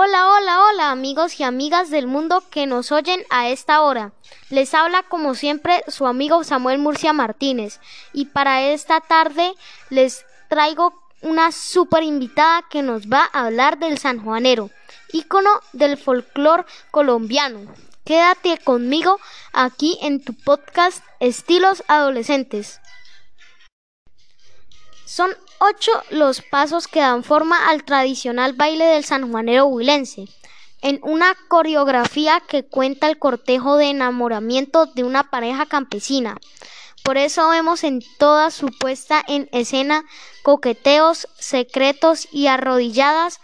Hola, hola, hola amigos y amigas del mundo que nos oyen a esta hora. Les habla como siempre su amigo Samuel Murcia Martínez y para esta tarde les traigo una super invitada que nos va a hablar del sanjuanero, ícono del folclore colombiano. Quédate conmigo aquí en tu podcast Estilos Adolescentes. Son ocho los pasos que dan forma al tradicional baile del sanjuanero huilense, en una coreografía que cuenta el cortejo de enamoramiento de una pareja campesina. Por eso vemos en toda su puesta en escena coqueteos secretos y arrodilladas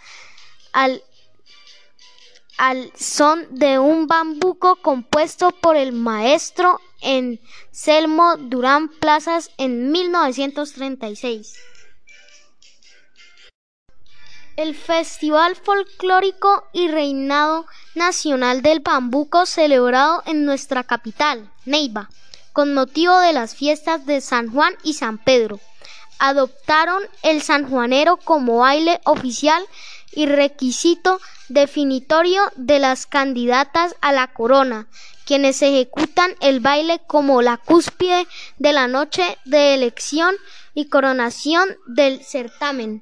al, al son de un bambuco compuesto por el maestro en Selmo Durán Plazas en 1936. El Festival Folclórico y Reinado Nacional del Bambuco celebrado en nuestra capital, Neiva, con motivo de las fiestas de San Juan y San Pedro. Adoptaron el sanjuanero como baile oficial y requisito definitorio de las candidatas a la corona, quienes ejecutan el baile como la cúspide de la noche de elección y coronación del certamen.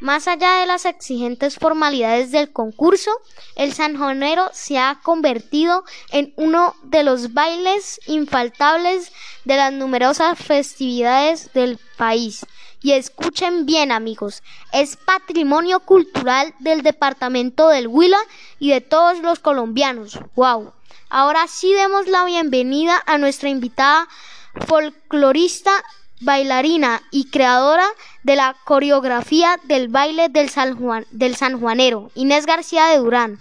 Más allá de las exigentes formalidades del concurso, el sanjonero se ha convertido en uno de los bailes infaltables de las numerosas festividades del país. Y escuchen bien amigos, es patrimonio cultural del departamento del Huila y de todos los colombianos. ¡Wow! Ahora sí demos la bienvenida a nuestra invitada folclorista bailarina y creadora de la coreografía del baile del, San del sanjuanero, Inés García de Durán.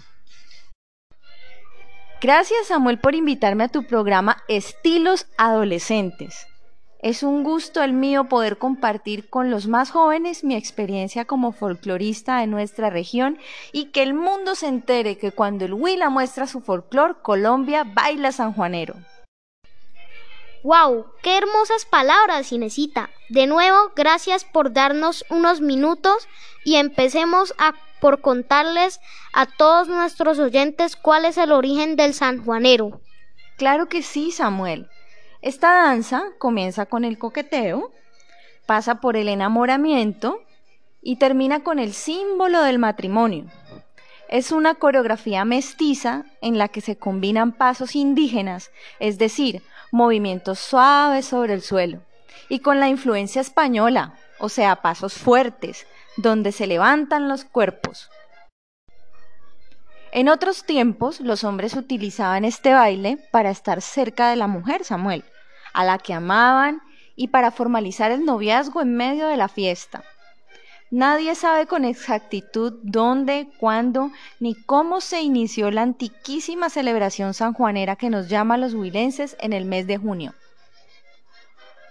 Gracias Samuel por invitarme a tu programa Estilos Adolescentes. Es un gusto el mío poder compartir con los más jóvenes mi experiencia como folclorista de nuestra región y que el mundo se entere que cuando el Huila muestra su folclor, Colombia baila sanjuanero. ¡Wow! ¡Qué hermosas palabras, Inesita! De nuevo, gracias por darnos unos minutos y empecemos a, por contarles a todos nuestros oyentes cuál es el origen del sanjuanero. Claro que sí, Samuel. Esta danza comienza con el coqueteo, pasa por el enamoramiento y termina con el símbolo del matrimonio. Es una coreografía mestiza en la que se combinan pasos indígenas, es decir, movimientos suaves sobre el suelo, y con la influencia española, o sea, pasos fuertes, donde se levantan los cuerpos. En otros tiempos, los hombres utilizaban este baile para estar cerca de la mujer, Samuel, a la que amaban y para formalizar el noviazgo en medio de la fiesta. Nadie sabe con exactitud dónde, cuándo, ni cómo se inició la antiquísima celebración sanjuanera que nos llama a los huilenses en el mes de junio.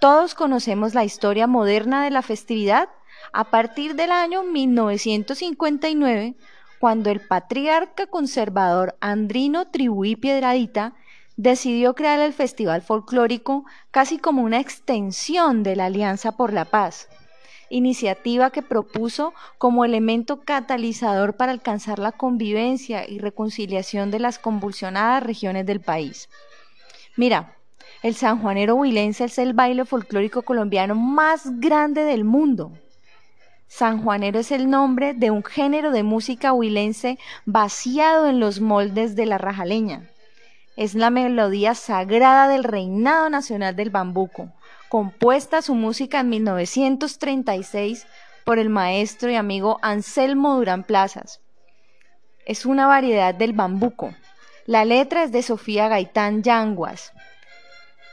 Todos conocemos la historia moderna de la festividad a partir del año 1959, cuando el patriarca conservador Andrino Tribuí Piedradita decidió crear el Festival Folclórico casi como una extensión de la Alianza por la Paz iniciativa que propuso como elemento catalizador para alcanzar la convivencia y reconciliación de las convulsionadas regiones del país. Mira, el sanjuanero huilense es el baile folclórico colombiano más grande del mundo. Sanjuanero es el nombre de un género de música huilense vaciado en los moldes de la rajaleña. Es la melodía sagrada del reinado nacional del bambuco, compuesta su música en 1936 por el maestro y amigo Anselmo Durán Plazas. Es una variedad del bambuco. La letra es de Sofía Gaitán Yanguas.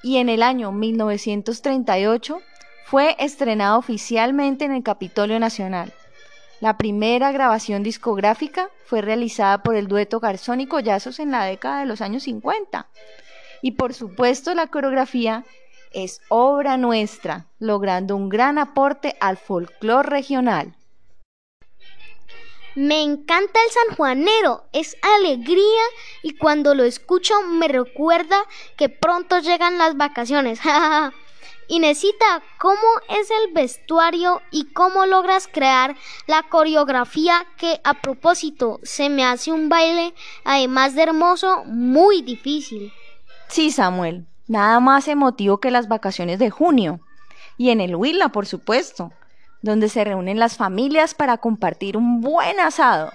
Y en el año 1938 fue estrenado oficialmente en el Capitolio Nacional. La primera grabación discográfica fue realizada por el dueto Garzón y Collazos en la década de los años 50. Y por supuesto la coreografía es obra nuestra, logrando un gran aporte al folclore regional. Me encanta el sanjuanero, es alegría y cuando lo escucho me recuerda que pronto llegan las vacaciones. Inesita, ¿cómo es el vestuario y cómo logras crear la coreografía que a propósito se me hace un baile, además de hermoso, muy difícil? Sí, Samuel, nada más emotivo que las vacaciones de junio. Y en el Huila, por supuesto, donde se reúnen las familias para compartir un buen asado.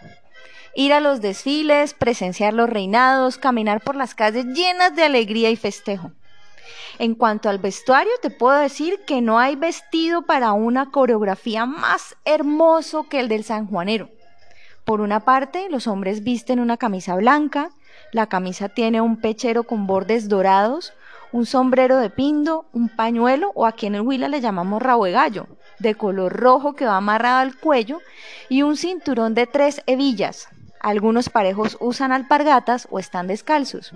Ir a los desfiles, presenciar los reinados, caminar por las calles llenas de alegría y festejo. En cuanto al vestuario, te puedo decir que no hay vestido para una coreografía más hermoso que el del sanjuanero. Por una parte, los hombres visten una camisa blanca, la camisa tiene un pechero con bordes dorados, un sombrero de pindo, un pañuelo o aquí en el Huila le llamamos rabo de gallo, de color rojo que va amarrado al cuello y un cinturón de tres hebillas. Algunos parejos usan alpargatas o están descalzos.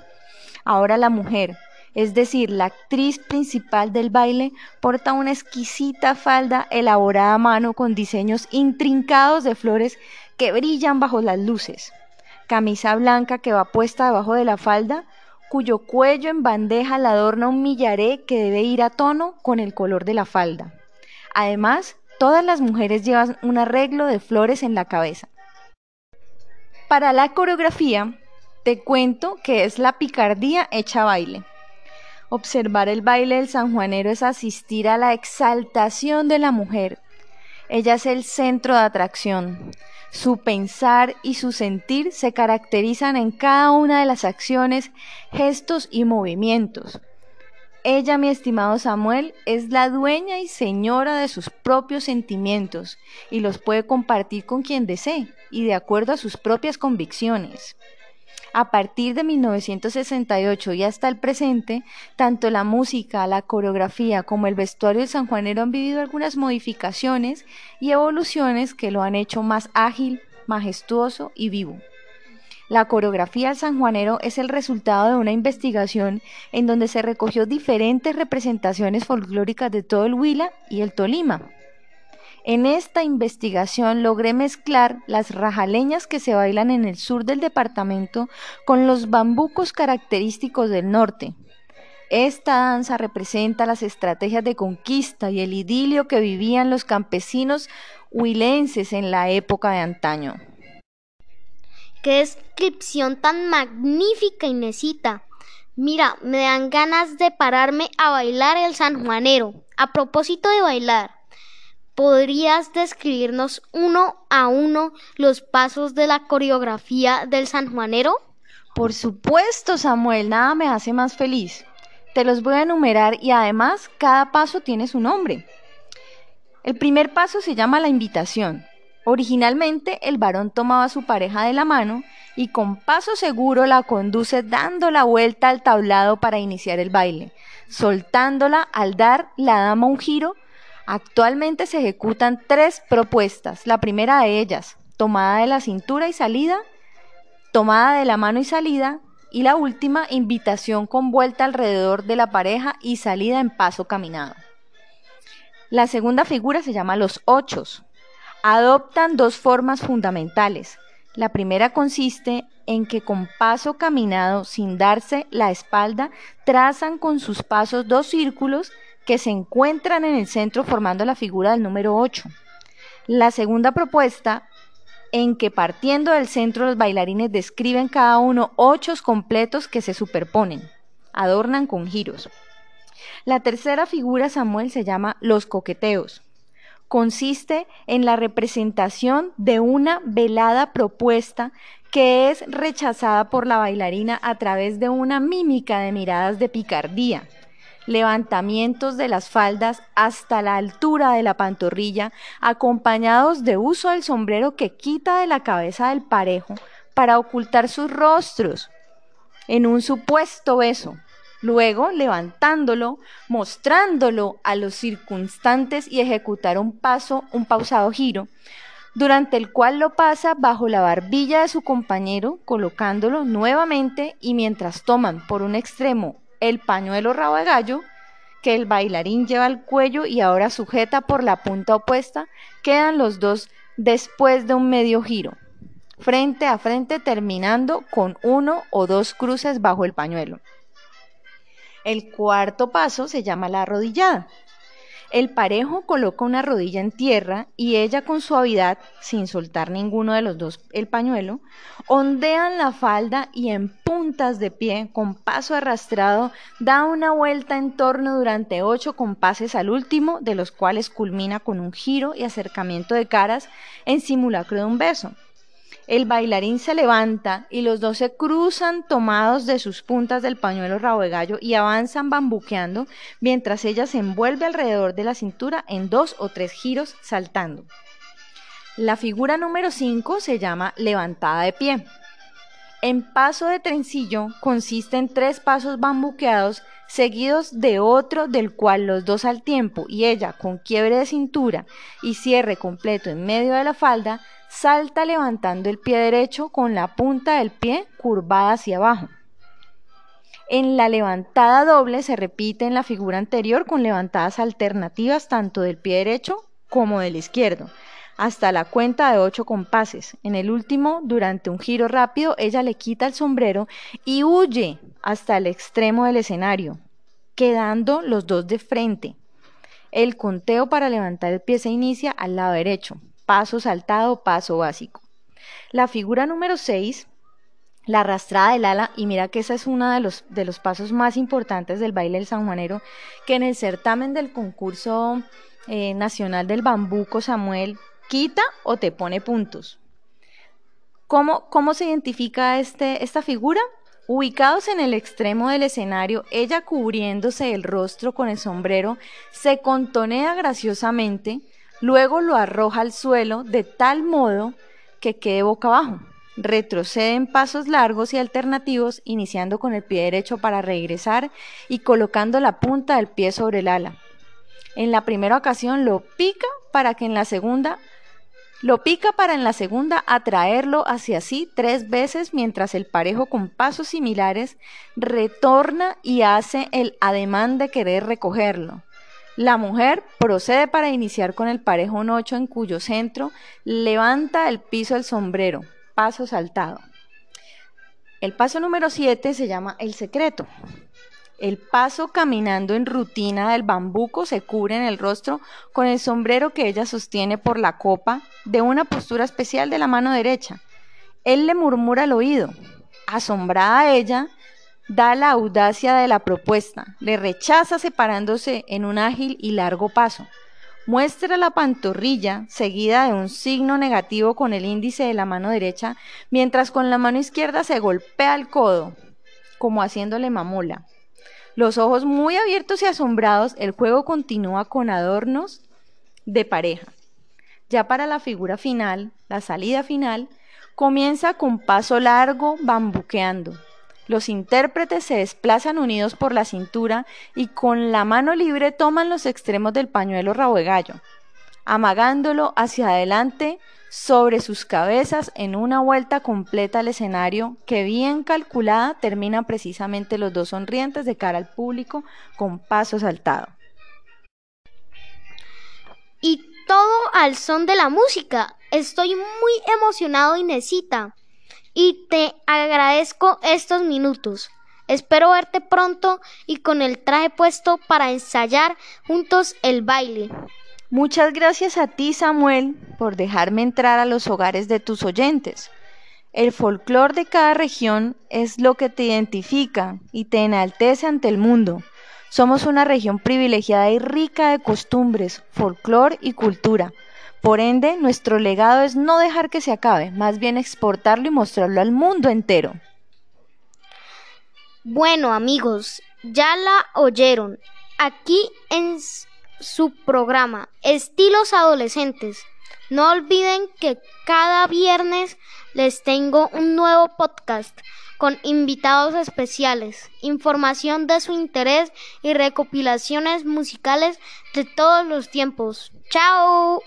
Ahora la mujer, es decir, la actriz principal del baile porta una exquisita falda elaborada a mano con diseños intrincados de flores que brillan bajo las luces, camisa blanca que va puesta debajo de la falda, cuyo cuello en bandeja la adorna un millaré que debe ir a tono con el color de la falda. Además, todas las mujeres llevan un arreglo de flores en la cabeza. Para la coreografía, te cuento que es la picardía hecha baile. Observar el baile del sanjuanero es asistir a la exaltación de la mujer. Ella es el centro de atracción. Su pensar y su sentir se caracterizan en cada una de las acciones, gestos y movimientos. Ella, mi estimado Samuel, es la dueña y señora de sus propios sentimientos y los puede compartir con quien desee y de acuerdo a sus propias convicciones. A partir de 1968 y hasta el presente, tanto la música, la coreografía como el vestuario de San Juanero han vivido algunas modificaciones y evoluciones que lo han hecho más ágil, majestuoso y vivo. La coreografía del sanjuanero es el resultado de una investigación en donde se recogió diferentes representaciones folclóricas de todo el Huila y el Tolima. En esta investigación logré mezclar las rajaleñas que se bailan en el sur del departamento con los bambucos característicos del norte. Esta danza representa las estrategias de conquista y el idilio que vivían los campesinos huilenses en la época de antaño. ¡Qué descripción tan magnífica, Inesita! Mira, me dan ganas de pararme a bailar el sanjuanero. A propósito de bailar, ¿Podrías describirnos uno a uno los pasos de la coreografía del sanjuanero? Por supuesto, Samuel, nada me hace más feliz. Te los voy a enumerar y además cada paso tiene su nombre. El primer paso se llama la invitación. Originalmente el varón tomaba a su pareja de la mano y con paso seguro la conduce dando la vuelta al tablado para iniciar el baile, soltándola al dar la dama un giro Actualmente se ejecutan tres propuestas. La primera de ellas, tomada de la cintura y salida, tomada de la mano y salida, y la última, invitación con vuelta alrededor de la pareja y salida en paso caminado. La segunda figura se llama los ochos. Adoptan dos formas fundamentales. La primera consiste en que con paso caminado sin darse la espalda trazan con sus pasos dos círculos que se encuentran en el centro formando la figura del número 8. La segunda propuesta, en que partiendo del centro los bailarines describen cada uno ocho completos que se superponen, adornan con giros. La tercera figura, Samuel, se llama los coqueteos. Consiste en la representación de una velada propuesta que es rechazada por la bailarina a través de una mímica de miradas de picardía levantamientos de las faldas hasta la altura de la pantorrilla, acompañados de uso del sombrero que quita de la cabeza del parejo para ocultar sus rostros en un supuesto beso. Luego, levantándolo, mostrándolo a los circunstantes y ejecutar un paso, un pausado giro, durante el cual lo pasa bajo la barbilla de su compañero, colocándolo nuevamente y mientras toman por un extremo el pañuelo rabo de gallo que el bailarín lleva al cuello y ahora sujeta por la punta opuesta, quedan los dos después de un medio giro, frente a frente terminando con uno o dos cruces bajo el pañuelo. El cuarto paso se llama la arrodillada. El parejo coloca una rodilla en tierra y ella con suavidad, sin soltar ninguno de los dos el pañuelo, ondean la falda y en puntas de pie, con paso arrastrado, da una vuelta en torno durante ocho compases al último, de los cuales culmina con un giro y acercamiento de caras en simulacro de un beso. El bailarín se levanta y los dos se cruzan tomados de sus puntas del pañuelo rabo de gallo y avanzan bambuqueando mientras ella se envuelve alrededor de la cintura en dos o tres giros saltando. La figura número 5 se llama levantada de pie. En paso de trencillo consiste en tres pasos bambuqueados seguidos de otro del cual los dos al tiempo y ella con quiebre de cintura y cierre completo en medio de la falda salta levantando el pie derecho con la punta del pie curvada hacia abajo. En la levantada doble se repite en la figura anterior con levantadas alternativas tanto del pie derecho como del izquierdo, hasta la cuenta de ocho compases. En el último, durante un giro rápido, ella le quita el sombrero y huye hasta el extremo del escenario, quedando los dos de frente. El conteo para levantar el pie se inicia al lado derecho paso saltado, paso básico. La figura número 6, la arrastrada del ala, y mira que esa es uno de los, de los pasos más importantes del baile del sanjuanero, que en el certamen del concurso eh, nacional del bambuco Samuel quita o te pone puntos. ¿Cómo, cómo se identifica este, esta figura? Ubicados en el extremo del escenario, ella cubriéndose el rostro con el sombrero, se contonea graciosamente, Luego lo arroja al suelo de tal modo que quede boca abajo. Retrocede en pasos largos y alternativos, iniciando con el pie derecho para regresar y colocando la punta del pie sobre el ala. En la primera ocasión lo pica para que en la segunda lo pica para en la segunda atraerlo hacia sí tres veces mientras el parejo con pasos similares retorna y hace el ademán de querer recogerlo. La mujer procede para iniciar con el parejo un 8 en cuyo centro levanta el piso del sombrero, paso saltado. El paso número 7 se llama el secreto. El paso caminando en rutina del bambuco se cubre en el rostro con el sombrero que ella sostiene por la copa de una postura especial de la mano derecha. Él le murmura al oído. Asombrada ella, da la audacia de la propuesta, le rechaza separándose en un ágil y largo paso. Muestra la pantorrilla seguida de un signo negativo con el índice de la mano derecha, mientras con la mano izquierda se golpea el codo, como haciéndole mamola. Los ojos muy abiertos y asombrados, el juego continúa con adornos de pareja. Ya para la figura final, la salida final, comienza con paso largo, bambuqueando, los intérpretes se desplazan unidos por la cintura y con la mano libre toman los extremos del pañuelo rabo amagándolo hacia adelante sobre sus cabezas en una vuelta completa al escenario que bien calculada terminan precisamente los dos sonrientes de cara al público con paso saltado. Y todo al son de la música. Estoy muy emocionado, Inesita y te agradezco estos minutos. Espero verte pronto y con el traje puesto para ensayar juntos el baile. Muchas gracias a ti, Samuel, por dejarme entrar a los hogares de tus oyentes. El folclor de cada región es lo que te identifica y te enaltece ante el mundo. Somos una región privilegiada y rica de costumbres, folclor y cultura. Por ende, nuestro legado es no dejar que se acabe, más bien exportarlo y mostrarlo al mundo entero. Bueno amigos, ya la oyeron. Aquí en su programa Estilos Adolescentes. No olviden que cada viernes les tengo un nuevo podcast con invitados especiales, información de su interés y recopilaciones musicales de todos los tiempos. ¡Chao!